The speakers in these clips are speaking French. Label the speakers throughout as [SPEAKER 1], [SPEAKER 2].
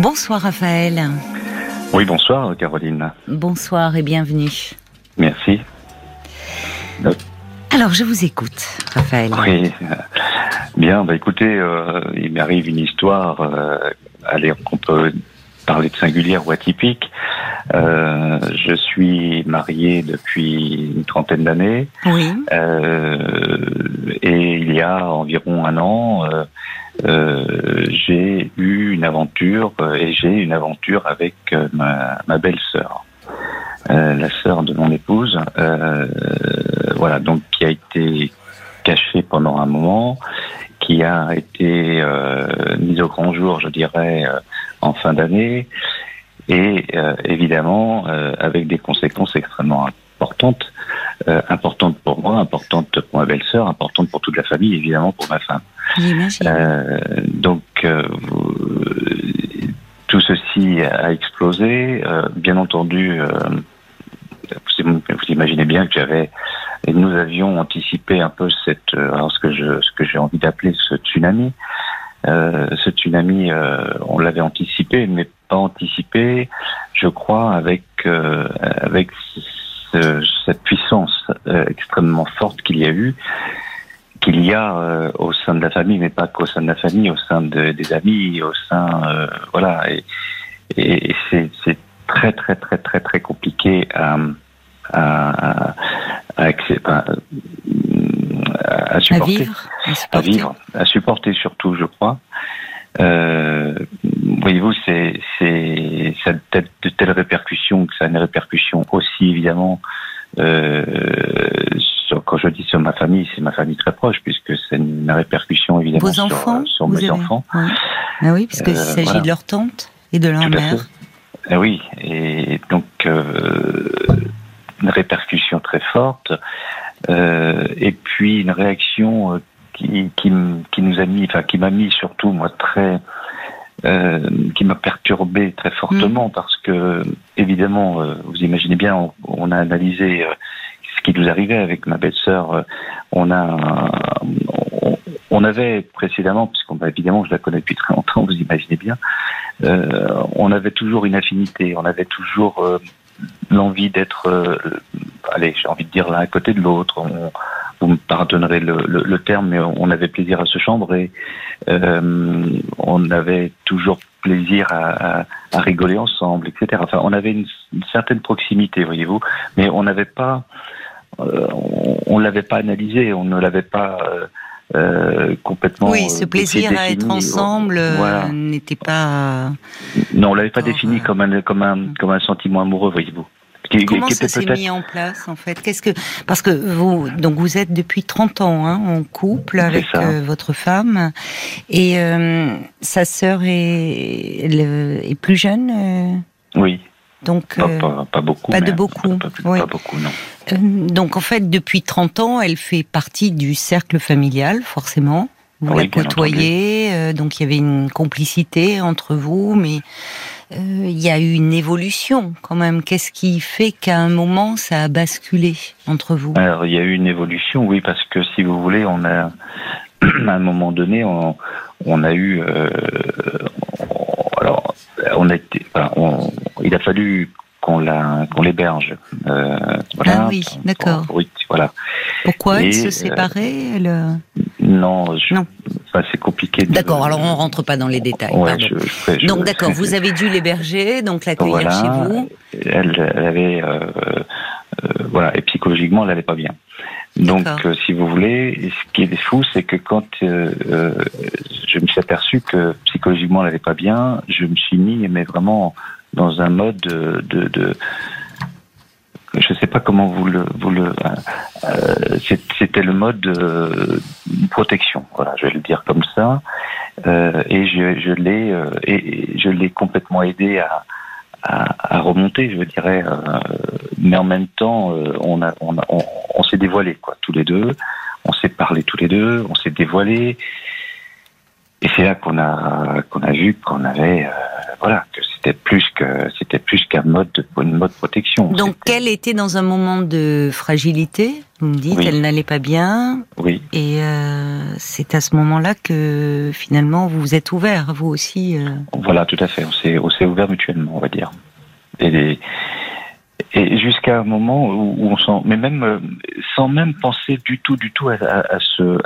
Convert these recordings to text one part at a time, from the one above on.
[SPEAKER 1] Bonsoir Raphaël.
[SPEAKER 2] Oui, bonsoir Caroline.
[SPEAKER 1] Bonsoir et bienvenue.
[SPEAKER 2] Merci.
[SPEAKER 1] Alors, je vous écoute, Raphaël.
[SPEAKER 2] Oui, bien, bah écoutez, euh, il m'arrive une histoire, euh, allez, on peut parler de singulière ou atypique. Euh, je suis marié depuis une trentaine d'années.
[SPEAKER 1] Oui.
[SPEAKER 2] et il y a environ un an, j'ai eu une aventure et j'ai une aventure avec ma, ma belle-sœur. la sœur de mon épouse, voilà, donc qui a été caché pendant un moment, qui a été euh, mise au grand jour, je dirais, euh, en fin d'année, et euh, évidemment euh, avec des conséquences extrêmement importantes, euh, importantes pour moi, importantes pour ma belle-sœur, importantes pour toute la famille, évidemment pour ma femme. Donc tout ceci a explosé. bien entendu, vous, imaginez bien que j'avais nous avions anticipé un peu cette, euh, alors ce que je, ce que j'ai envie d'appeler ce tsunami. Euh, ce tsunami, euh, on l'avait anticipé, mais pas anticipé, je crois, avec euh, avec ce, cette puissance euh, extrêmement forte qu'il y a eu, qu'il y a au sein de la famille, mais pas qu'au sein de la famille, au sein de, des amis, au sein, voilà, et, et, et c'est très très très très très compliqué à à, à, à, supporter,
[SPEAKER 1] vivre,
[SPEAKER 2] à, vivre, à supporter surtout, je crois. Euh, voyez-vous, c'est c'est ça a de telles répercussions que ça a une répercussion aussi évidemment. Euh, sur, quand je dis sur ma famille, c'est ma famille très proche puisque c'est une répercussion évidemment
[SPEAKER 1] Vos enfants,
[SPEAKER 2] sur, mes enfants.
[SPEAKER 1] Oui. Ah oui, puisque euh, s'agit voilà. de leur tante et de leur
[SPEAKER 2] Tout
[SPEAKER 1] mère.
[SPEAKER 2] Ah oui, et donc euh, une répercussion très forte, euh, et puis une réaction euh, qui, qui, qui, nous a mis, enfin qui m'a mis surtout moi très, euh, qui m'a perturbé très fortement mmh. parce que évidemment, euh, vous imaginez bien, on, on a analysé euh, ce qui nous arrivait avec ma belle-sœur. on a, on, on, avait précédemment, puisqu'on évidemment je la connais depuis très longtemps, vous imaginez bien, on avait toujours une affinité, on avait toujours l'envie d'être, euh, allez, j'ai envie de dire l'un à côté de l'autre. Vous me pardonnerez le, le, le, terme, mais on avait plaisir à se chambrer. Euh, on avait toujours plaisir à, à, à, rigoler ensemble, etc. Enfin, on avait une, certaine proximité, voyez-vous, mais on n'avait pas, euh, on, ne l'avait pas analysé, on ne l'avait pas. Euh, euh, complètement.
[SPEAKER 1] Oui, ce plaisir à être ensemble euh, voilà. n'était pas.
[SPEAKER 2] Non, on l'avait pas défini comme un comme un comme un sentiment amoureux, voyez-vous.
[SPEAKER 1] Qui, Comment qui ça s'est mis en place en fait? Qu'est-ce que parce que vous donc vous êtes depuis 30 ans hein, en couple avec euh, votre femme et euh, sa sœur est, est plus jeune. Euh...
[SPEAKER 2] Oui.
[SPEAKER 1] Donc
[SPEAKER 2] pas, pas, pas beaucoup.
[SPEAKER 1] Pas de beaucoup.
[SPEAKER 2] Pas,
[SPEAKER 1] oui.
[SPEAKER 2] pas beaucoup, non.
[SPEAKER 1] Euh, donc en fait, depuis 30 ans, elle fait partie du cercle familial, forcément. Vous
[SPEAKER 2] oui,
[SPEAKER 1] la côtoyez, euh, donc il y avait une complicité entre vous, mais euh, il y a eu une évolution quand même. Qu'est-ce qui fait qu'à un moment ça a basculé entre vous?
[SPEAKER 2] Alors il y a eu une évolution, oui, parce que si vous voulez, on a à un moment donné, on, on a eu, euh, on a été, enfin, on, il a fallu qu'on la qu'on l'héberge. Euh, voilà,
[SPEAKER 1] ah oui, d'accord.
[SPEAKER 2] Voilà.
[SPEAKER 1] Pourquoi elle se séparait elle...
[SPEAKER 2] Non, je,
[SPEAKER 1] non.
[SPEAKER 2] Enfin, c'est compliqué. De...
[SPEAKER 1] D'accord. Alors on rentre pas dans les détails.
[SPEAKER 2] Ouais,
[SPEAKER 1] pardon.
[SPEAKER 2] je, je,
[SPEAKER 1] donc d'accord, vous avez dû l'héberger, donc l'accueillir
[SPEAKER 2] voilà,
[SPEAKER 1] chez vous.
[SPEAKER 2] Elle, elle avait, euh, euh, voilà, et psychologiquement, elle n'allait pas bien. Donc, euh, si vous voulez, ce qui est fou, c'est que quand euh, je me suis aperçu que psychologiquement, elle n'allait pas bien, je me suis mis, mais vraiment dans un mode de, de, de je sais pas comment vous le, vous le, euh, c'était le mode de protection. Voilà, je vais le dire comme ça. Euh, et je, je l'ai, euh, et je l'ai complètement aidé à, à, remonter, je dirais. Euh, mais en même temps, euh, on a, on, a, on, on s'est dévoilé quoi, tous les deux. On s'est parlé tous les deux. On s'est dévoilé. Et c'est là qu'on a, qu'on a vu qu'on avait, voilà, que c'était plus que c'était plus qu'un mode de, une mode protection.
[SPEAKER 1] Donc elle était dans un moment de fragilité. Vous me dites, elle n'allait pas bien.
[SPEAKER 2] Oui.
[SPEAKER 1] Et euh, c'est à ce moment-là que finalement vous vous êtes ouvert, vous aussi. Euh.
[SPEAKER 2] Voilà, tout à fait. On s'est on s'est ouvert mutuellement, on va dire. Et les, et jusqu'à un moment où, on sent, mais même euh, sans même penser du tout, du tout à, ce.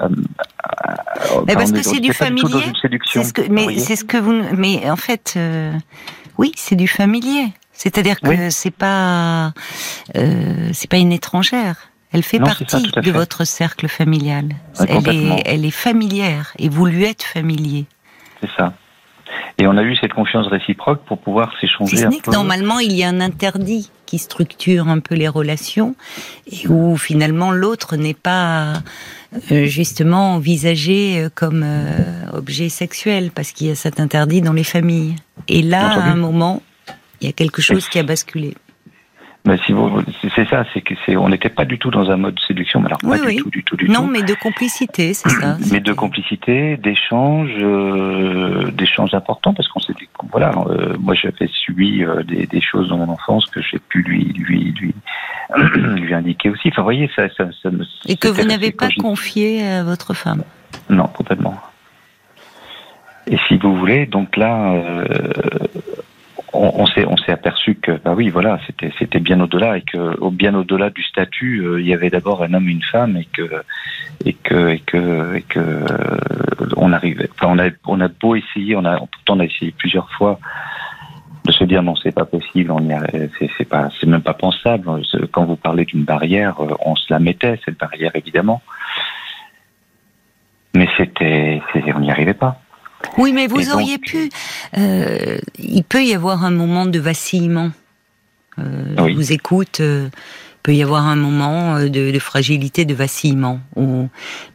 [SPEAKER 1] mais parce que c'est du familier. C'est ce que, mais c'est ce que vous. Mais en fait, euh, oui, c'est du familier. C'est-à-dire que c'est pas, euh, c'est pas une étrangère. Elle fait partie de votre cercle familial. elle, est, elle est familière et vous lui êtes familier.
[SPEAKER 2] C'est ça. Et on a eu cette confiance réciproque pour pouvoir s'échanger.
[SPEAKER 1] Si ce normalement, il y a un interdit qui structure un peu les relations et où finalement l'autre n'est pas euh, justement envisagé euh, comme euh, objet sexuel parce qu'il y a cet interdit dans les familles. Et là, à un moment, il y a quelque chose qui a basculé.
[SPEAKER 2] Mais si vous, c'est ça, c'est que c'est, on n'était pas du tout dans un mode séduction, mais alors pas du tout, du tout, du
[SPEAKER 1] non, tout. Non, mais de complicité, c'est ça.
[SPEAKER 2] Mais de complicité, d'échanges, euh, d'échanges importants, parce qu'on s'est dit, voilà, euh, moi j'avais subi euh, des, des, choses dans mon enfance que j'ai pu lui, lui, lui, lui indiquer aussi. Enfin, vous voyez, ça, ça, ça
[SPEAKER 1] Et que vous n'avez pas confié à votre femme.
[SPEAKER 2] Non, complètement. Et si vous voulez, donc là, on, s'est on s'est aperçu que bah oui voilà c'était c'était bien au-delà et que bien au-delà du statut euh, il y avait d'abord un homme et une femme et que et que et que et que euh, on arrivait enfin on a on a beau essayer on a pourtant on a essayé plusieurs fois de se dire non c'est pas possible on c'est c'est pas c'est même pas pensable. Quand vous parlez d'une barrière euh, on se la mettait cette barrière évidemment. Mais c'était on n'y arrivait pas
[SPEAKER 1] oui, mais vous auriez pu. Euh, il peut y avoir un moment de vacillement. Euh, Je vous écoute. Euh, il peut y avoir un moment euh, de, de fragilité, de vacillement.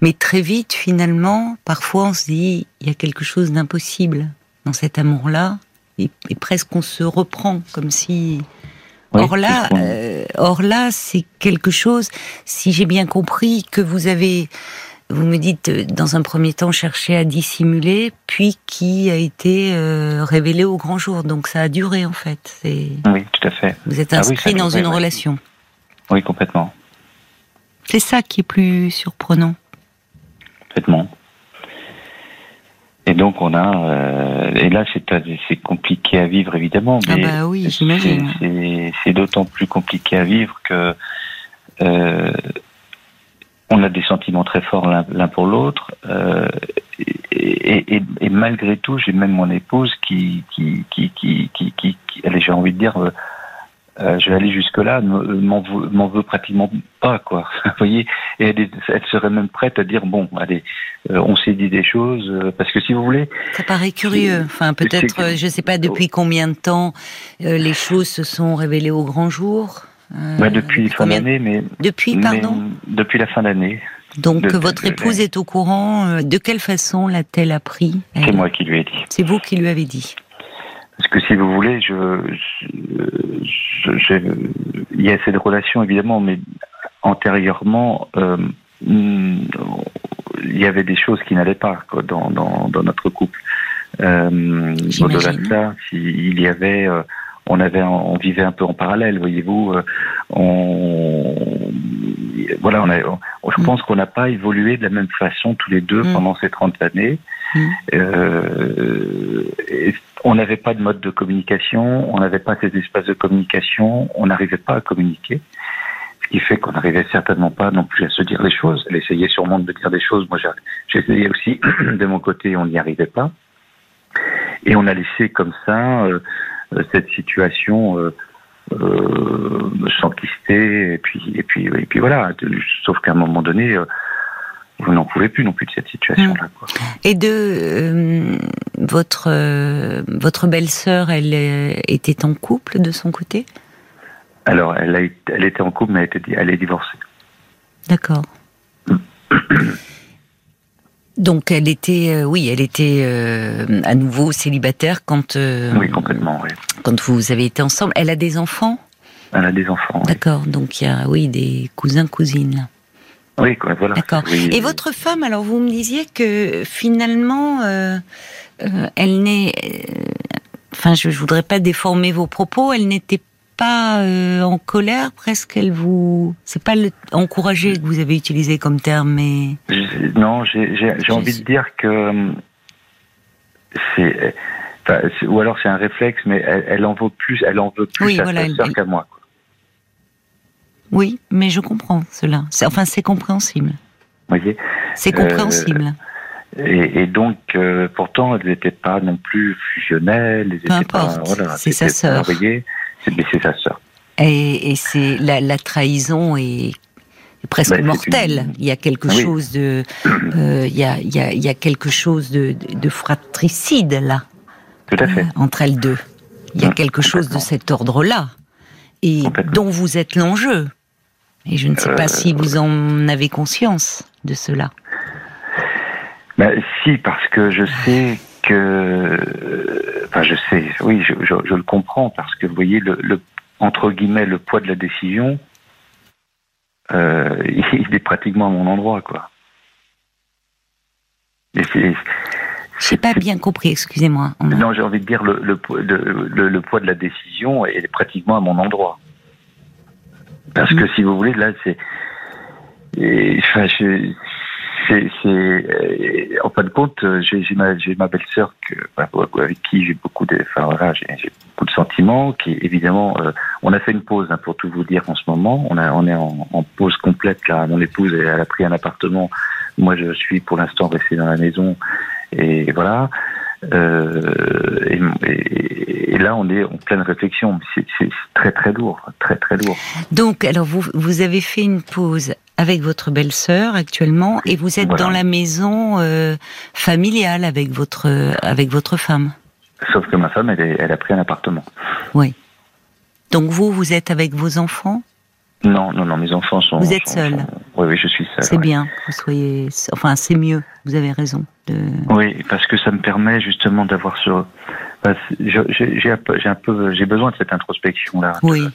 [SPEAKER 1] Mais très vite, finalement, parfois, on se dit il y a quelque chose d'impossible dans cet amour-là, et, presque on se reprend, comme si. or là, or là, c'est quelque chose. Si j'ai bien compris que vous avez vous me dites, euh, dans un premier temps, chercher à dissimuler, puis qui a été euh, révélé au grand jour. Donc ça a duré, en fait.
[SPEAKER 2] Oui, tout à fait.
[SPEAKER 1] Vous êtes ah inscrit dans une relation.
[SPEAKER 2] Oui, complètement.
[SPEAKER 1] C'est ça qui est plus surprenant.
[SPEAKER 2] Complètement. Et donc on a, euh, et là c'est compliqué à vivre évidemment.
[SPEAKER 1] ah bah oui, j'imagine.
[SPEAKER 2] C'est d'autant plus compliqué à vivre que on a des sentiments très forts l'un pour l'autre. Euh, et, et, et, malgré tout, j'ai même mon épouse qui, qui, qui, qui, qui, qui, j'ai envie de dire, euh, euh je vais aller jusque-là, m'en veut, veut, pratiquement pas, quoi. Vous voyez, et elle, elle, serait même prête à dire, bon, allez, euh, on s'est dit des choses, euh, parce que si vous voulez...
[SPEAKER 1] Ça paraît curieux. Enfin, peut-être, je sais pas depuis combien de temps les choses se sont révélées au grand jour.
[SPEAKER 2] Euh, depuis fin d'année, mais
[SPEAKER 1] depuis pardon.
[SPEAKER 2] depuis la fin d'année.
[SPEAKER 1] Donc votre épouse est au courant. Euh, de quelle façon l'a-t-elle appris
[SPEAKER 2] C'est moi qui lui ai dit.
[SPEAKER 1] C'est vous qui lui avez dit.
[SPEAKER 2] Parce que si vous voulez, je, je, il y a cette relation évidemment, mais antérieurement, euh, il y avait des choses qui n'allaient pas quoi, dans, dans, dans, notre couple. Euh, Au-delà de ça, il y avait on avait, on vivait un peu en parallèle, voyez-vous. Euh, on, voilà, on a, je mm. pense qu'on n'a pas évolué de la même façon tous les deux mm. pendant ces 30 années. Mm. Euh, on n'avait pas de mode de communication, on n'avait pas ces espaces de communication, on n'arrivait pas à communiquer. Ce qui fait qu'on n'arrivait certainement pas non plus à se dire les choses. Elle essayait sûrement de dire des choses. Moi, j'essayais aussi de mon côté, on n'y arrivait pas. Et on a laissé comme ça euh, euh, cette situation euh, euh, s'enquister et puis et puis et puis voilà. Sauf qu'à un moment donné vous n'en pouvez plus non plus de cette situation-là. Mmh.
[SPEAKER 1] Et de votre votre belle-sœur, elle était en couple de son côté?
[SPEAKER 2] Alors, elle, a, elle était en couple, mais elle, était, elle est divorcée.
[SPEAKER 1] D'accord. Donc elle était, euh, oui, elle était euh, à nouveau célibataire quand.
[SPEAKER 2] Euh, oui, complètement, oui.
[SPEAKER 1] Quand vous avez été ensemble, elle a des enfants?
[SPEAKER 2] Elle a des enfants.
[SPEAKER 1] D'accord, donc il y a, oui, des cousins cousines.
[SPEAKER 2] Oui, voilà.
[SPEAKER 1] D'accord. Et votre femme, alors vous me disiez que finalement, elle n'est, enfin, je, je voudrais pas déformer vos propos. Elle n'était pas euh, en colère, presque. Elle vous, c'est pas le encouragé que vous avez utilisé comme terme, mais
[SPEAKER 2] non, j'ai envie de dire que c'est, ou alors c'est un réflexe, mais elle, en veut plus, elle en veut plus à sa sœur qu'à moi.
[SPEAKER 1] Oui, mais je comprends cela. Enfin, c'est compréhensible.
[SPEAKER 2] Voyez.
[SPEAKER 1] C'est compréhensible.
[SPEAKER 2] Et, donc, euh, pourtant, elles n'étaient pas non plus fusionnelles.
[SPEAKER 1] Peu importe, c'est sa sœur.
[SPEAKER 2] C'est sa sœur.
[SPEAKER 1] Et, c'est la, trahison est presque ben, mortelle. Il y a quelque chose de, euh, il, y a, il, y a, quelque chose de, de, fratricide là.
[SPEAKER 2] Tout à fait. Euh,
[SPEAKER 1] entre elles deux. Il y a mmh, quelque chose de cet ordre-là et dont vous êtes l'enjeu. Et je ne sais pas si vous en avez conscience de cela.
[SPEAKER 2] Ben, si, parce que je sais que, enfin, je sais, oui, je, le comprends parce que vous voyez le, entre guillemets le poids de la décision, euh, il est pratiquement à mon endroit, quoi.
[SPEAKER 1] J'ai pas bien compris, excusez-moi.
[SPEAKER 2] Non, j'ai envie de dire le, le, le, poids de la décision est pratiquement à mon endroit. Parce que mm. si vous voulez, là, c'est. Enfin, je, c'est, euh, en fin de compte, euh, j'ai, ma, ma belle-sœur avec qui j'ai beaucoup de, enfin voilà, j'ai, beaucoup de sentiments. Qui évidemment, euh, on a fait une pause hein, pour tout vous dire en ce moment. On a, on est en, pause complète là. Mon épouse, elle, a pris un appartement. Moi, je suis pour l'instant resté dans la maison. Et voilà. et, et, là, on est en pleine réflexion. C'est très très lourd, très très lourd.
[SPEAKER 1] Donc, alors vous vous avez fait une pause avec votre belle-sœur actuellement et vous êtes dans la maison euh, familiale avec votre avec votre femme.
[SPEAKER 2] Sauf que ma femme, elle, elle, a pris un appartement.
[SPEAKER 1] Oui. Donc vous, vous êtes avec vos enfants?
[SPEAKER 2] Non, non, non, mes enfants sont.
[SPEAKER 1] Vous êtes seul
[SPEAKER 2] Oui, oui, je suis seul.
[SPEAKER 1] C'est bien. Vous soyez. Enfin, c'est mieux. Vous avez raison. De...
[SPEAKER 2] Oui, parce que ça me permet justement d'avoir ce. J'ai un peu, j'ai besoin de cette introspection là.
[SPEAKER 1] Oui.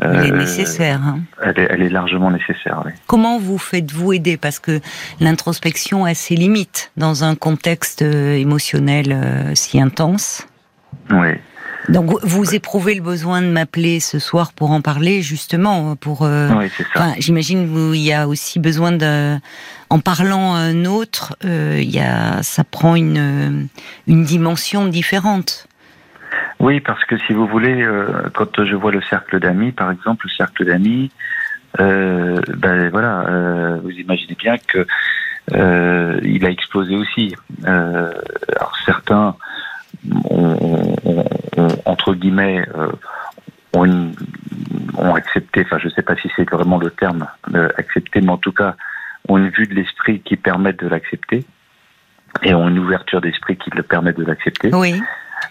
[SPEAKER 1] Elle est euh, nécessaire. Hein.
[SPEAKER 2] Elle, est, largement nécessaire, oui.
[SPEAKER 1] Comment vous faites-vous aider? Parce que l'introspection a ses limites dans un contexte euh, émotionnel euh, si intense.
[SPEAKER 2] Oui.
[SPEAKER 1] Donc vous éprouvez le besoin de m'appeler ce soir pour en parler justement pour.
[SPEAKER 2] oui, c'est ça.
[SPEAKER 1] J'imagine qu'il y a aussi besoin de, en parlant à un autre, il y a, ça prend une une dimension différente.
[SPEAKER 2] Oui, parce que si vous voulez, euh, quand je vois le cercle d'amis, par exemple, le cercle d'amis, euh, ben voilà, euh, vous imaginez bien que il a explosé aussi. Alors certains, ont, entre guillemets, ont, ont, accepté. Enfin, je ne sais pas si c'est vraiment le terme accepté, mais en tout cas, ont une vue de l'esprit qui permet de l'accepter et ont une ouverture d'esprit qui le permet de l'accepter.
[SPEAKER 1] Oui.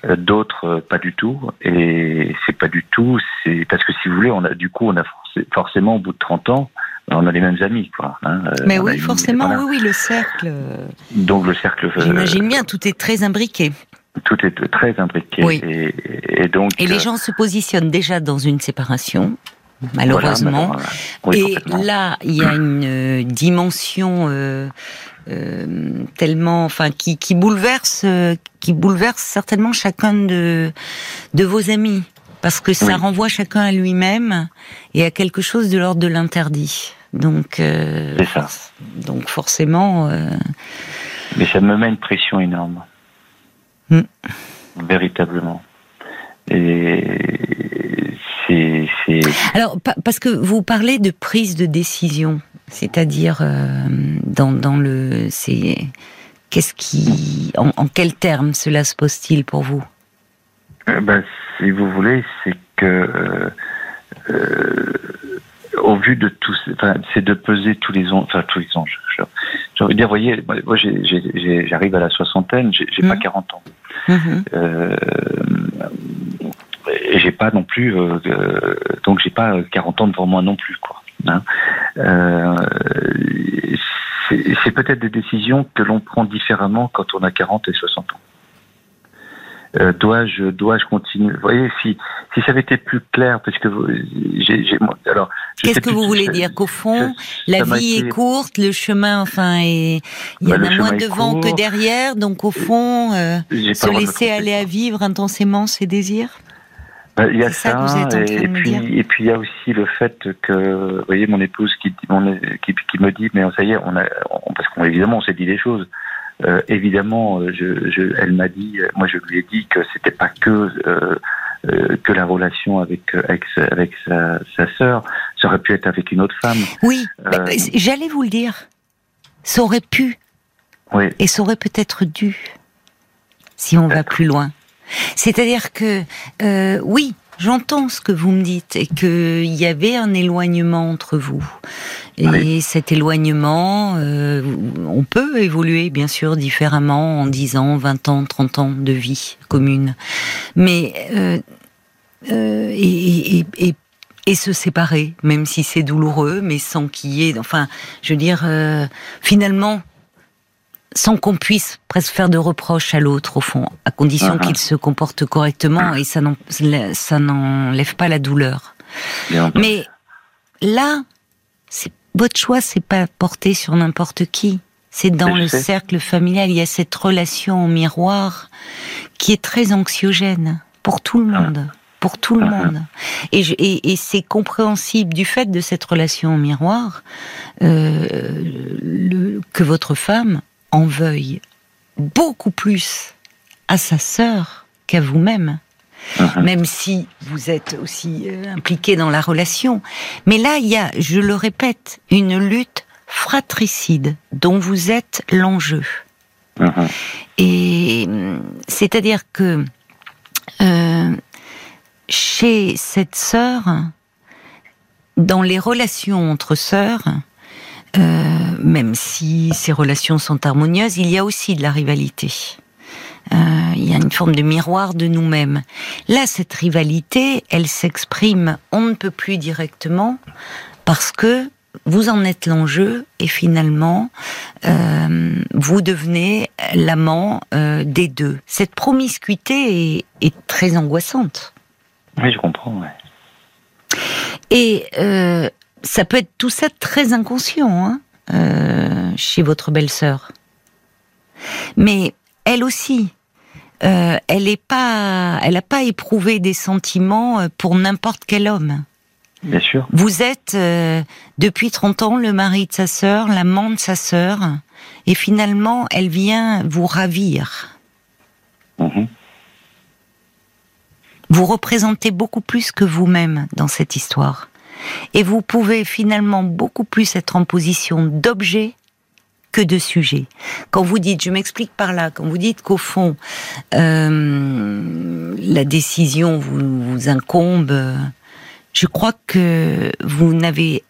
[SPEAKER 2] Euh, d'autres euh, pas du tout. Et c'est pas du tout, c'est parce que si vous voulez, on a du coup, on a forcément au bout de 30 ans, on a les mêmes amis, quoi.
[SPEAKER 1] Hein, euh, Mais oui, forcément, oui, oui, le cercle.
[SPEAKER 2] Donc le cercle.
[SPEAKER 1] J'imagine bien, tout est très imbriqué.
[SPEAKER 2] Tout est très imbriqué.
[SPEAKER 1] Oui. Et, donc. Et les gens se positionnent déjà dans une séparation malheureusement. et là, il y a une dimension euh, tellement, enfin, qui, qui bouleverse, euh, qui bouleverse certainement chacun de de vos amis, parce que ça renvoie chacun à lui-même et à quelque chose de l'ordre de l'interdit. Donc,
[SPEAKER 2] euh, ça.
[SPEAKER 1] donc forcément.
[SPEAKER 2] Mais ça me met une pression énorme, hmm. véritablement. Et c'est.
[SPEAKER 1] Alors, parce que vous parlez de prise de décision. C'est-à-dire euh, dans, dans le c'est qu'est-ce qui en, en quels termes cela se pose-t-il pour vous?
[SPEAKER 2] Euh, ben, si vous voulez, c'est que euh, euh au vu de tout, enfin, c'est de peser tous les enjeux, enfin tous les enjeux. J'ai envie de dire, voyez, moi j'arrive à la soixantaine, j'ai pas 40 mmh. ans. Mmh. Et j'ai pas non plus, donc j'ai pas 40 ans devant moi non plus, quoi. Hein. Euh, c'est peut-être des décisions que l'on prend différemment quand on a 40 et 60 ans. Euh, dois-je dois-je continuer? Vous voyez, si si ça avait été plus clair, parce que j'ai alors
[SPEAKER 1] Qu'est-ce que vous voulez dire Qu'au fond, la vie est courte, le chemin, enfin, il y en a moins devant que derrière, donc au fond, euh, se laisser aller à vivre intensément ses désirs?
[SPEAKER 2] bah, il y a ça, et, puis et puis il y a aussi le fait que, vous voyez, mon épouse qui, qui, qui me dit, mais ça y est, on a, parce qu'évidemment on s'est dit des choses. Euh, évidemment, je, je, elle m'a dit, moi je lui ai dit que c'était pas que euh, euh, que la relation avec avec, avec sa, sa sœur, ça aurait pu être avec une autre femme.
[SPEAKER 1] Oui, euh, j'allais vous le dire. Ça aurait pu. Oui. Et ça aurait peut-être dû, si on va plus loin. C'est-à-dire que, euh, oui, j'entends ce que vous me dites et qu'il y avait un éloignement entre vous. Et cet éloignement, euh, on peut évoluer bien sûr différemment en 10 ans, 20 ans, 30 ans de vie commune. Mais euh, euh, et, et, et, se séparer, même si c'est douloureux, mais sans qu'il y ait, enfin, je veux dire, euh, finalement, sans qu'on puisse presque faire de reproches à l'autre, au fond, à condition uh-huh. qu'il se comporte correctement et ça n'enlève pas la douleur. Mais là, votre choix, c'est pas porté sur n'importe qui. C'est dans le cercle familial. Il y a cette relation en miroir qui est très anxiogène pour tout le ah. monde. Pour tout le ah. monde. Et, et, et c'est compréhensible du fait de cette relation en miroir euh, le, que votre femme en veuille beaucoup plus à sa sœur qu'à vous-même. Uh-huh. Même si vous êtes aussi euh, impliqué dans la relation. Mais là, il y a, je le répète, une lutte fratricide dont vous êtes l'enjeu. Uh-huh. Et c'est-à-dire que euh, chez cette sœur, dans les relations entre sœurs, même si ces relations sont harmonieuses, il y a aussi de la rivalité. Euh, il y a une forme de miroir de nous-mêmes. Là, cette rivalité, elle s'exprime on ne peut plus directement parce que vous en êtes l'enjeu et finalement euh, vous devenez l'amant euh, des deux. Cette promiscuité est, est, très angoissante.
[SPEAKER 2] Oui, je comprends. Ouais.
[SPEAKER 1] Et euh, ça peut être tout ça très inconscient hein, euh, chez votre belle-sœur. Mais elle aussi, euh, elle n'a pas, elle pas éprouvé des sentiments euh, pour n'importe quel homme.
[SPEAKER 2] Bien sûr.
[SPEAKER 1] Vous êtes euh, depuis 30 ans le mari de sa sœur, l'amant de sa sœur, et finalement, elle vient vous ravir. Mhm. Vous représentez beaucoup plus que vous-même dans cette histoire. Et vous pouvez finalement beaucoup plus être en position d'objet que de sujet. Quand vous dites, je m'explique par là, quand vous dites qu'au fond, euh, la décision vous, vous incombe, je crois que vous n'avez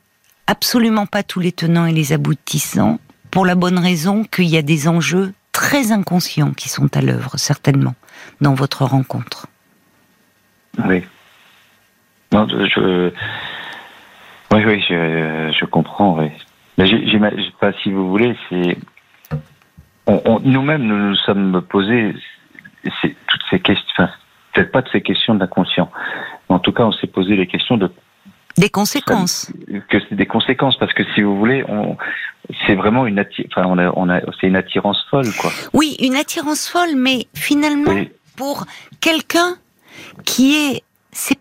[SPEAKER 1] absolument pas tous les tenants et les aboutissants, pour la bonne raison qu'il y a des enjeux très inconscients qui sont à l'œuvre, certainement, dans votre rencontre.
[SPEAKER 2] Oui. Non, je, oui, oui, je, je comprends. Oui. Mais j'imagine pas si vous voulez, c'est nous-mêmes nous nous sommes posés toutes ces questions, enfin, peut-être pas de ces questions d'inconscient, mais en tout cas on s'est posé les questions de
[SPEAKER 1] des conséquences.
[SPEAKER 2] Que c'est des conséquences parce que si vous voulez, on, c'est vraiment une enfin on a, on a c'est une attirance folle quoi.
[SPEAKER 1] Oui, une attirance folle, mais finalement pour quelqu'un qui est c'est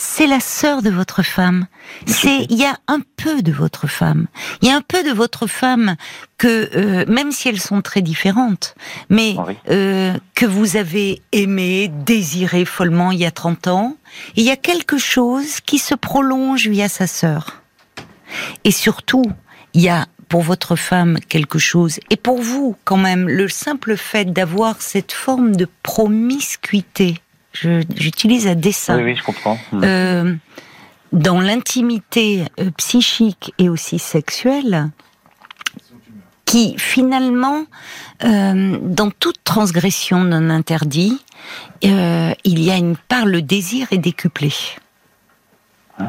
[SPEAKER 1] c'est la sœur de votre femme. C'est il y a un peu de votre femme. Il y a un peu de votre femme que euh, même si elles sont très différentes, mais euh, que vous avez aimé, désiré follement il y a 30 ans, il y a quelque chose qui se prolonge via sa sœur. Et surtout, il y a pour votre femme quelque chose, et pour vous quand même, le simple fait d'avoir cette forme de promiscuité j'utilise à dessin.
[SPEAKER 2] Oui, oui, je comprends.
[SPEAKER 1] Hmm. Euh, dans l'intimité euh, psychique et aussi sexuelle, qui finalement, euh, dans toute transgression d'un interdit, euh, il y a une part, le désir est décuplé.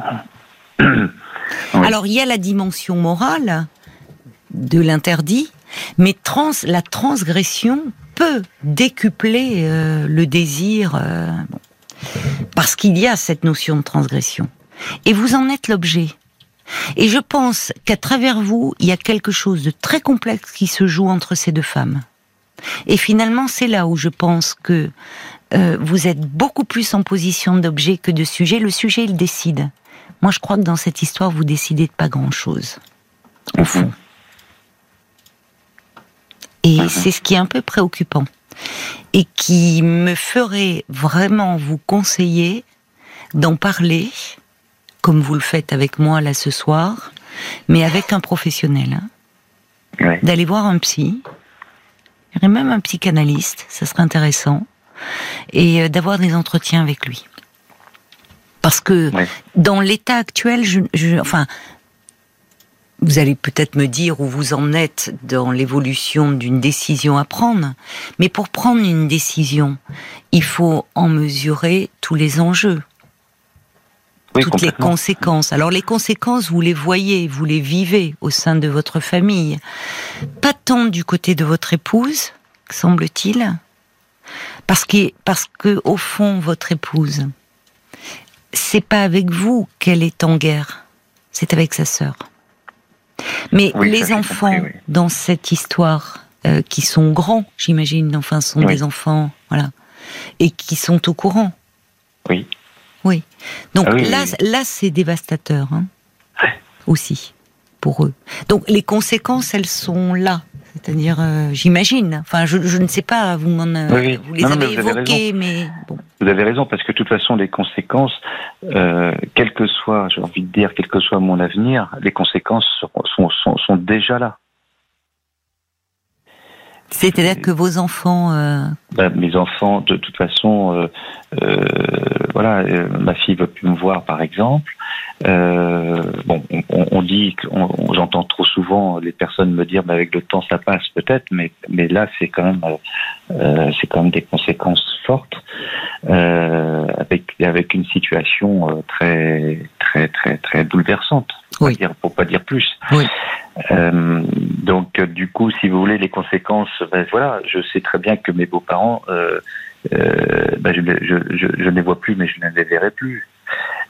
[SPEAKER 1] Alors il y a la dimension morale de l'interdit, mais trans, la transgression décupler euh, le désir, euh, parce qu'il y a cette notion de transgression. Et vous en êtes l'objet. Et je pense qu'à travers vous, il y a quelque chose de très complexe qui se joue entre ces deux femmes. Et finalement, c'est là où je pense que euh, vous êtes beaucoup plus en position d'objet que de sujet. Le sujet, il décide. Moi, je crois que dans cette histoire, vous décidez de pas grand-chose, au fond. Et mhm. c'est ce qui est un peu préoccupant et qui me ferait vraiment vous conseiller d'en parler, comme vous le faites avec moi là ce soir, mais avec un professionnel. Hein. D'aller voir un psy, et même un psychanalyste, ça serait intéressant, et euh, d'avoir des entretiens avec lui. Parce que dans l'état actuel, je, enfin, vous allez peut-être me dire où vous en êtes dans l'évolution d'une décision à prendre, mais pour prendre une décision, il faut en mesurer tous les enjeux, toutes les conséquences. Alors les conséquences, vous les voyez, vous les vivez au sein de votre famille, pas tant du côté de votre épouse, semble-t-il, parce que parce que au fond votre épouse, c'est pas avec vous qu'elle est en guerre, c'est avec sa sœur. Mais les enfants dans cette histoire, euh, qui sont grands, j'imagine, enfin, sont des enfants, voilà, et qui sont au courant.
[SPEAKER 2] Oui.
[SPEAKER 1] Oui. Donc ah là, là, c'est dévastateur, hein, aussi pour eux. Donc les conséquences, elles sont là. C'est-à-dire, euh, j'imagine. Enfin, je, ne sais pas. Vous, euh, vous les avez évoquées, mais bon.
[SPEAKER 2] Vous avez raison parce que de toute façon, les conséquences, euh, quel que soit, j'ai envie de dire, quel que soit mon avenir, les conséquences sont, sont, sont déjà là.
[SPEAKER 1] C'est-à-dire que vos enfants.
[SPEAKER 2] Ben, mes enfants, de toute façon, voilà, ma fille veut plus me voir, par exemple. Euh, bon, on, on dit, j'entends trop souvent les personnes me dire, mais avec le temps ça passe peut-être, mais mais là c'est quand même, euh, c'est quand même des conséquences fortes avec avec une situation très très très très bouleversante. Oui. Pour, dire, pour pas dire plus.
[SPEAKER 1] Oui.
[SPEAKER 2] Euh, donc, du coup, si vous voulez, les conséquences, ben, voilà, je sais très bien que mes beaux-parents, euh, euh, ben, je, je, je, je, ne les vois plus, mais je ne les verrai plus.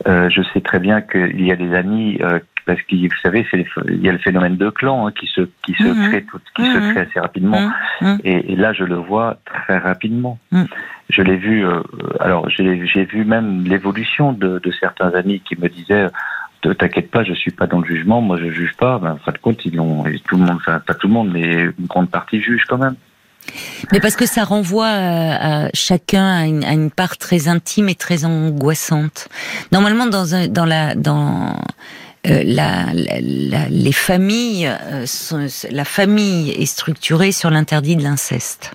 [SPEAKER 2] Euh, je sais très bien qu'il y a des amis, euh, parce que vous savez, il y a le phénomène de clan hein, qui se qui se mhm. crée tout, qui se mhm. crée assez rapidement. Mhm. Et, et, là, je le vois très rapidement. Je l'ai vu. Euh, alors, j'ai vu même l'évolution de, de certains amis qui me disaient t'inquiète pas, je suis pas dans le jugement, moi je juge pas. Ben, en fin de compte, ils ont, tout le monde, enfin, pas tout le monde, mais une grande partie juge quand même.
[SPEAKER 1] Mais parce que ça renvoie à, chacun à une, part très intime et très angoissante. Normalement, dans, la, dans euh, la, la, les familles, euh, la famille est structurée sur l'interdit de l'inceste.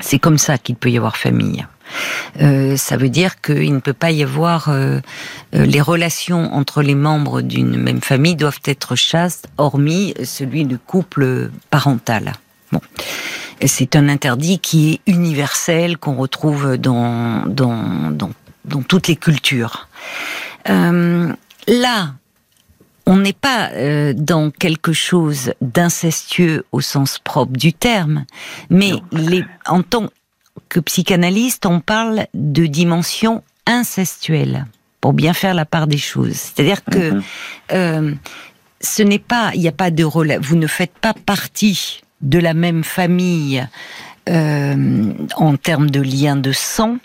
[SPEAKER 1] C'est comme ça qu'il peut y avoir famille. Euh, ça veut dire qu'il ne peut pas y avoir euh, euh, les relations entre les membres d'une même famille doivent être chastes, hormis celui de couple parental. Bon. C'est un interdit qui est universel, qu'on retrouve dans, dans, dans, dans, toutes les cultures. là, on n'est pas dans quelque chose d'incestueux au sens propre du terme, mais les, en tant que psychanalyste, on parle de dimension incestuelle pour bien faire la part des choses. C'est-à-dire que mhm. euh, ce n'est pas, il n'y a pas de rôle. Vous ne faites pas partie de la même famille euh, en termes de lien de sang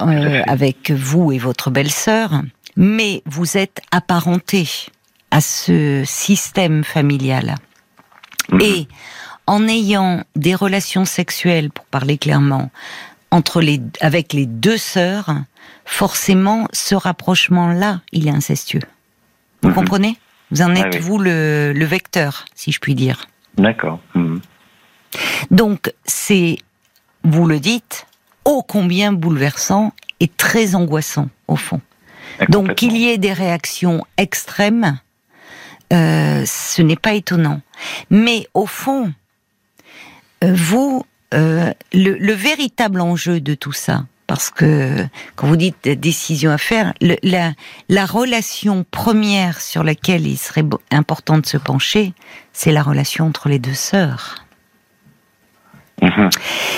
[SPEAKER 1] euh, avec vous et votre belle-sœur, mais vous êtes apparenté à ce système familial. Mhm. Et en ayant des relations sexuelles, pour parler clairement, entre les, avec les deux sœurs, forcément, ce rapprochement-là, il est incestueux. Vous mhm. comprenez? Vous en êtes, vous, le, le, vecteur, si je puis dire.
[SPEAKER 2] D'accord. Mhm.
[SPEAKER 1] Donc, c'est, vous le dites, ô combien bouleversant et très angoissant, au fond. Donc, qu'il y ait des réactions extrêmes, euh, ce n'est pas étonnant. Mais au fond, euh, vous, euh, le, véritable enjeu de tout ça, parce que quand vous dites décision à faire, la, la, relation première sur laquelle il serait important de se pencher, c'est la relation entre les deux sœurs. Mm-hmm.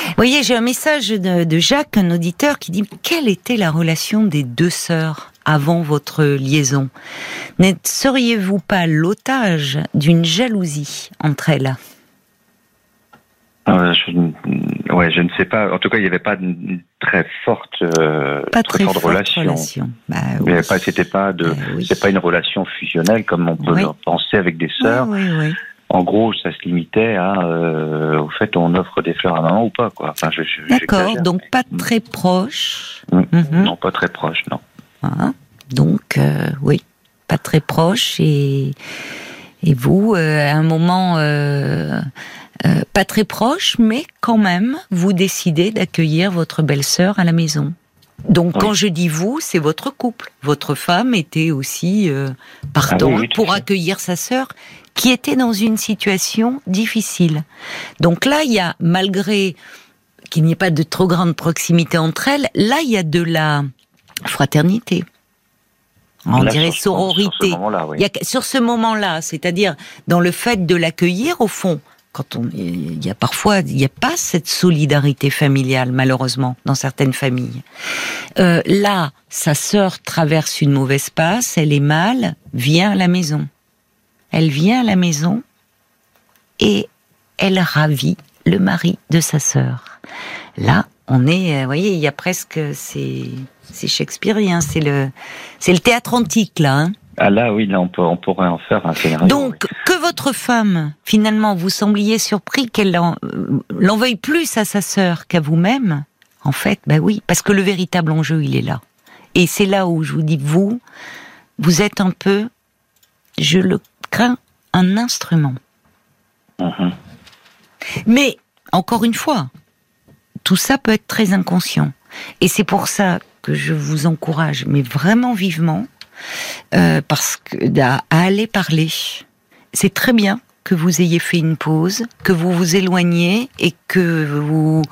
[SPEAKER 1] Vous voyez, j'ai un message de, de, Jacques, un auditeur, qui dit quelle était la relation des deux sœurs avant votre liaison? Ne seriez-vous pas l'otage d'une jalousie entre elles?
[SPEAKER 2] Euh, je, ouais, je ne sais pas. En tout cas, il n'y avait pas une très forte, euh,
[SPEAKER 1] pas très, forte, relation.
[SPEAKER 2] Bah, oui. pas, c'était pas de, bah c'est pas une relation fusionnelle comme on peut penser avec des sœurs. En gros, ça se limitait à, euh, au fait, on offre des fleurs à maman ou pas, quoi. Enfin,
[SPEAKER 1] D'accord, donc pas très proche.
[SPEAKER 2] Mm. Mhm. Non, pas très proche, non.
[SPEAKER 1] Ah, donc, euh, oui, pas très proche. Et, et vous, euh, à un moment, pas très proche, mais quand même, vous décidez d'accueillir votre belle-sœur à la maison. Donc quand je dis vous, c'est votre couple. Votre femme était aussi euh, ah pour accueillir sa sœur qui était dans une situation difficile. Donc là, il y a, malgré qu'il n'y ait pas de trop grande proximité entre elles, là, il y a de la fraternité. On dirait sororité. il y a, sur ce moment-là, c'est-à-dire dans le fait de l'accueillir, au fond, quand on, il y a parfois, il n'y a pas cette solidarité familiale, malheureusement, dans certaines familles. Euh, là, sa sœur traverse une mauvaise passe, elle est mal, vient à la maison elle vient à la maison et elle ravit le mari de sa sœur. Là, on est, euh, vous voyez, il y a presque, c'est, c'est shakespearien, c'est le, c'est le théâtre antique là. Hein.
[SPEAKER 2] ah là, oui, là, on, peut, on pourrait en faire un scénario.
[SPEAKER 1] Donc, que votre femme, finalement, vous sembliez surpris qu'elle l'en, l'en veuille plus à sa sœur qu'à vous-même. En fait, bah oui, parce que le véritable enjeu, il est là. Et c'est là où je vous dis, vous, vous êtes un peu, je le craint un instrument. Mhm. Mais, encore une fois, tout ça peut être très inconscient. Et c'est pour ça que je vous encourage, mais vraiment vivement, euh, parce que à, aller parler. C'est très bien que vous ayez fait une pause, que vous vous éloigniez et que vous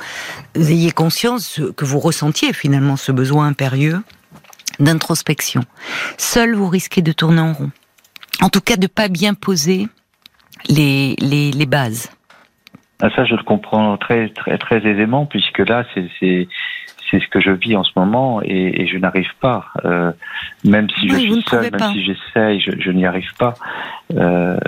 [SPEAKER 1] ayez conscience que vous ressentiez finalement ce besoin impérieux d'introspection. Seul, vous risquez de tourner en rond en tout cas de pas bien poser les, les, les bases.
[SPEAKER 2] Ah, ça, je le comprends très très très aisément puisque là, c'est c'est ce que je vis en ce moment et, et je n'arrive pas, euh, même si je suis seul, même si j'essaye, je, je n'y arrive pas. Euh,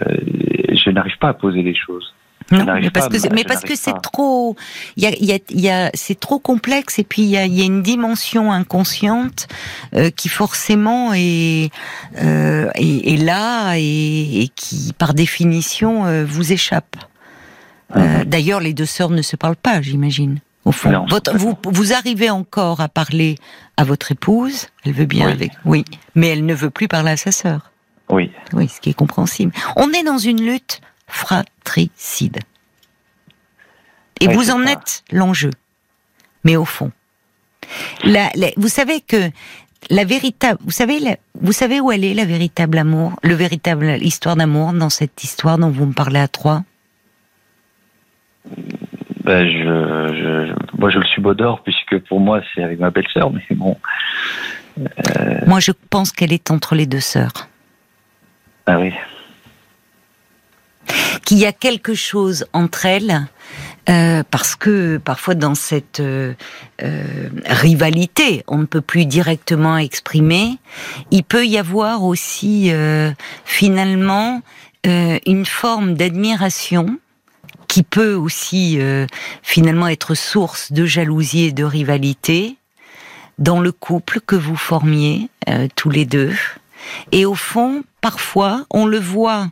[SPEAKER 2] je n'arrive pas à poser les choses.
[SPEAKER 1] Non, mais parce que, mais parce que c'est trop, il y a, y a, y a c'est trop complexe et puis il y a, y a, une dimension inconsciente euh, qui forcément est, euh, est, est, là et, et, qui, par définition, euh, vous échappe. Euh, d'ailleurs, les deux sœurs ne se parlent pas, j'imagine. Au fond, votre, vous, vous arrivez encore à parler à votre épouse. Elle veut bien avec, oui, mais elle ne veut plus parler à sa sœur.
[SPEAKER 2] Oui.
[SPEAKER 1] Oui, ce qui est compréhensible. On est dans une lutte fratricide. Et vous en êtes l'enjeu. Mais au fond, vous savez que la véritable, vous savez, vous savez où elle est la véritable amour, le véritable histoire d'amour dans cette histoire dont vous me parlez à trois?
[SPEAKER 2] Ben je, je, moi je le subodore puisque pour moi c'est avec ma belle-sœur, mais bon.
[SPEAKER 1] Euh, moi je pense qu'elle est entre les deux sœurs.
[SPEAKER 2] Ah oui
[SPEAKER 1] qu'il y a quelque chose entre elles, euh, parce que parfois dans cette euh, euh, rivalité, on ne peut plus directement exprimer, il peut y avoir aussi finalement une forme d'admiration qui peut aussi finalement être source de jalousie et de rivalité dans le couple que vous formiez tous les deux. Et au fond, parfois, on le voit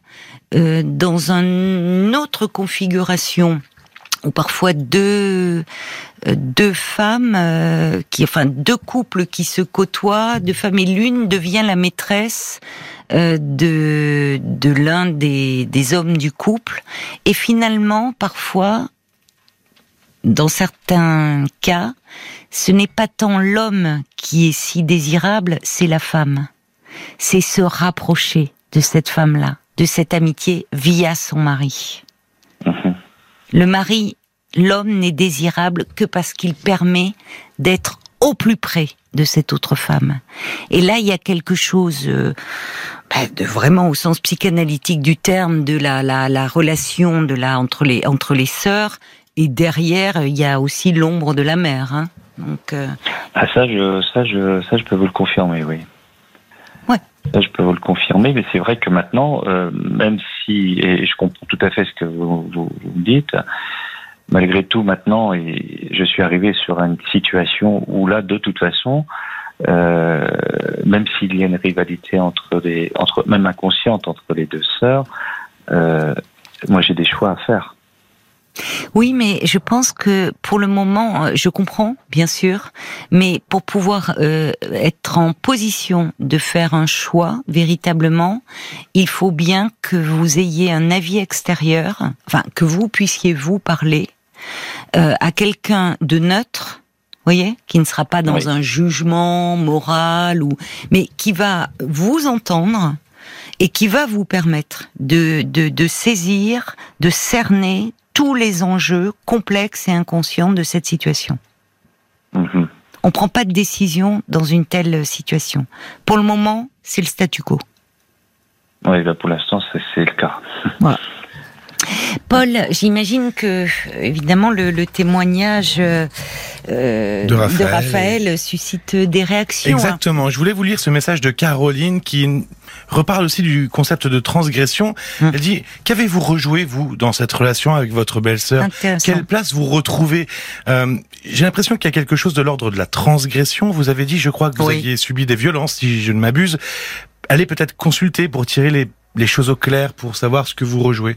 [SPEAKER 1] euh, dans une autre configuration ou parfois deux euh, deux femmes euh, qui enfin deux couples qui se côtoient deux femmes et l'une devient la maîtresse de de l'un des des hommes du couple. Et finalement parfois dans certains cas ce n'est pas tant l'homme qui est si désirable c'est la femme. C'est se rapprocher de cette femme-là, de cette amitié via son mari. Mhm. Le mari, l'homme n'est désirable que parce qu'il permet d'être au plus près de cette autre femme. Et là, il y a quelque chose euh, bah, de vraiment au sens psychanalytique du terme de la, la, relation de la entre les entre les sœurs. Et derrière, il y a aussi l'ombre de la mère. Hein. Donc
[SPEAKER 2] euh, ah ça, je ça je ça je peux vous le confirmer, oui. Je peux vous le confirmer, mais c'est vrai que maintenant, euh, même si, et je comprends tout à fait ce que vous, vous, dites, malgré tout, maintenant, et je suis arrivé sur une situation où là, de toute façon, euh, même s'il y a une rivalité entre les, entre, même inconsciente entre les deux sœurs, euh, moi j'ai des choix à faire.
[SPEAKER 1] Oui, mais je pense que pour le moment, euh, je comprends, bien sûr, mais pour pouvoir euh, être en position de faire un choix véritablement, il faut bien que vous ayez un avis extérieur, enfin que vous puissiez vous parler euh, à quelqu'un de neutre voyez, qui ne sera pas dans un jugement moral ou, mais qui va vous entendre et qui va vous permettre de, de, de saisir, de cerner tous les enjeux complexes et inconscients de cette situation. Mhm. On ne prend pas de décision dans une telle situation. Pour le moment, c'est le statu quo.
[SPEAKER 2] Oui, bah, pour l'instant, c'est le cas.
[SPEAKER 1] Paul, j'imagine que évidemment le, témoignage euh, de, Raphaël. suscite des réactions.
[SPEAKER 3] Hein. Exactement. Je voulais vous lire ce message de Caroline qui reparle aussi du concept de transgression. Hum. Elle dit qu'avez-vous rejoué vous dans cette relation avec votre belle-sœur? Quelle place vous retrouvez euh, J'ai l'impression qu'il y a quelque chose de l'ordre de la transgression. Vous avez dit, je crois que vous aviez subi des violences, si je ne m'abuse. Allez peut-être consulter pour tirer les, les choses au clair, pour savoir ce que vous rejouez.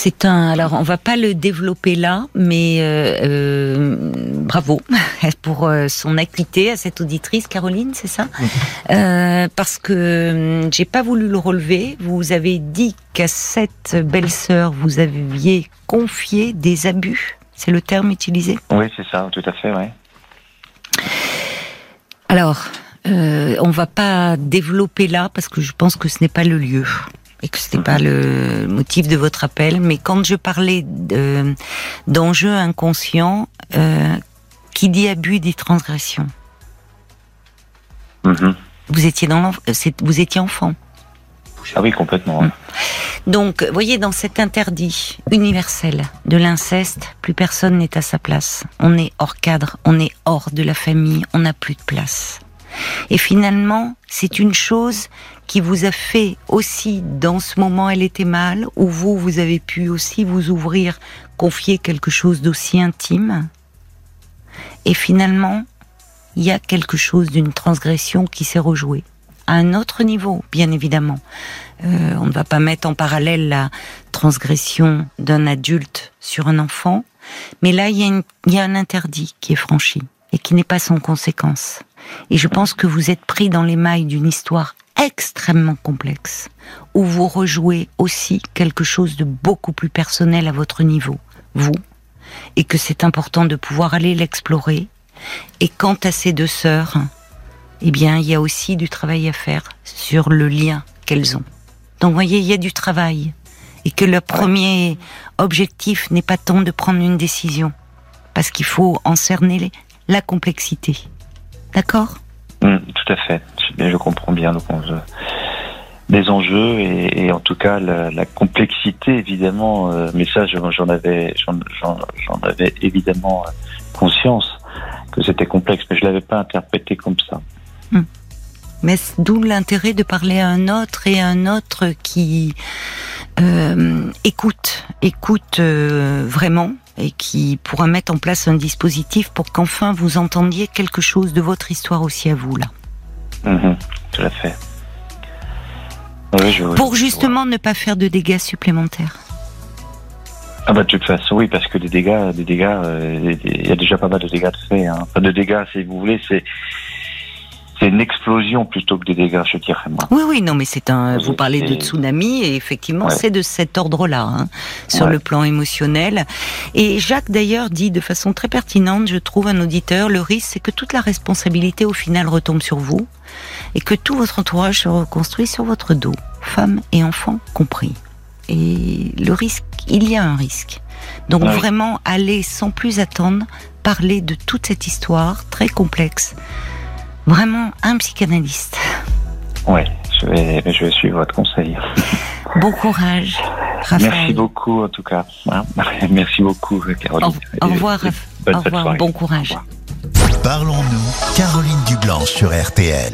[SPEAKER 1] C'est un. Alors, on va pas le développer là, mais euh, euh, bravo pour euh, son acuité à cette auditrice, Caroline, c'est ça? Parce que hum, j'ai pas voulu le relever. Vous avez dit qu'à cette belle-sœur, vous aviez confié des abus. C'est le terme utilisé?
[SPEAKER 2] Oui, c'est ça, tout à fait, oui.
[SPEAKER 1] Alors, euh, on va pas développer là parce que je pense que ce n'est pas le lieu et que c'était pas le motif de votre appel, mais quand je parlais d'enjeux inconscients, euh, qui dit abus dit transgression. Mm-hmm. Vous étiez dans vous étiez enfant.
[SPEAKER 2] Ah oui, complètement. Mm.
[SPEAKER 1] Donc, voyez, dans cet interdit universel de l'inceste, plus personne n'est à sa place. On est hors cadre, on est hors de la famille, on n'a plus de place. Et finalement, c'est une chose qui vous a fait aussi, dans ce moment, elle était mal, où vous, vous avez pu aussi vous ouvrir, confier quelque chose d'aussi intime. Et finalement, il y a quelque chose d'une transgression qui s'est rejouée. À un autre niveau, bien évidemment. Euh, on ne va pas mettre en parallèle la transgression d'un adulte sur un enfant, mais là, il il y a un interdit qui est franchi et qui n'est pas sans conséquence. Et je pense que vous êtes pris dans les mailles d'une histoire extrêmement complexe, où vous rejouez aussi quelque chose de beaucoup plus personnel à votre niveau, vous, et que c'est important de pouvoir aller l'explorer. Et quant à ces deux sœurs, eh bien, il y a aussi du travail à faire sur le lien qu'elles ont. Donc, voyez, il y a du travail. Et que le premier objectif n'est pas tant de prendre une décision, parce qu'il faut en cerner la complexité. D'accord
[SPEAKER 2] mm, Tout à fait. Je, je comprends bien donc, les enjeux et, en tout cas la, complexité évidemment. Euh, mais ça, j'en avais, j'en avais évidemment euh, conscience que c'était complexe, mais je l'avais pas interprété comme ça. Mm.
[SPEAKER 1] Mais d'où l'intérêt de parler à un autre et à un autre qui euh, écoute, écoute vraiment et qui pourra mettre en place un dispositif pour qu'enfin vous entendiez quelque chose de votre histoire aussi à vous là.
[SPEAKER 2] Mhm, tout à fait.
[SPEAKER 1] pour justement ne pas faire de dégâts supplémentaires.
[SPEAKER 2] Ah bah de toute façon oui parce que des dégâts, des dégâts, euh, il y a déjà pas mal de dégâts de fait. Hein. Pas de dégâts si vous voulez, c'est c'est une explosion plutôt que des dégâts, je dirais moi.
[SPEAKER 1] Oui, oui, non, mais c'est un. Vous parlez de tsunami et effectivement, c'est de cet ordre-là, hein, sur le plan émotionnel. Et Jacques d'ailleurs dit de façon très pertinente, je trouve, un auditeur, le risque, c'est que toute la responsabilité au final retombe sur vous et que tout votre entourage se reconstruit sur votre dos, femmes et enfants compris. Et le risque, il y a un risque. Donc vraiment, aller sans plus attendre, parler de toute cette histoire très complexe vraiment un psychanalyste.
[SPEAKER 2] Oui, je vais, je vais suivre votre conseil.
[SPEAKER 1] Bon courage, Raphaël.
[SPEAKER 2] Merci beaucoup, en tout cas. Merci beaucoup, Caroline.
[SPEAKER 1] Au, revoir, au revoir bon courage.
[SPEAKER 4] Parlons-nous, Caroline Dublanche sur RTL.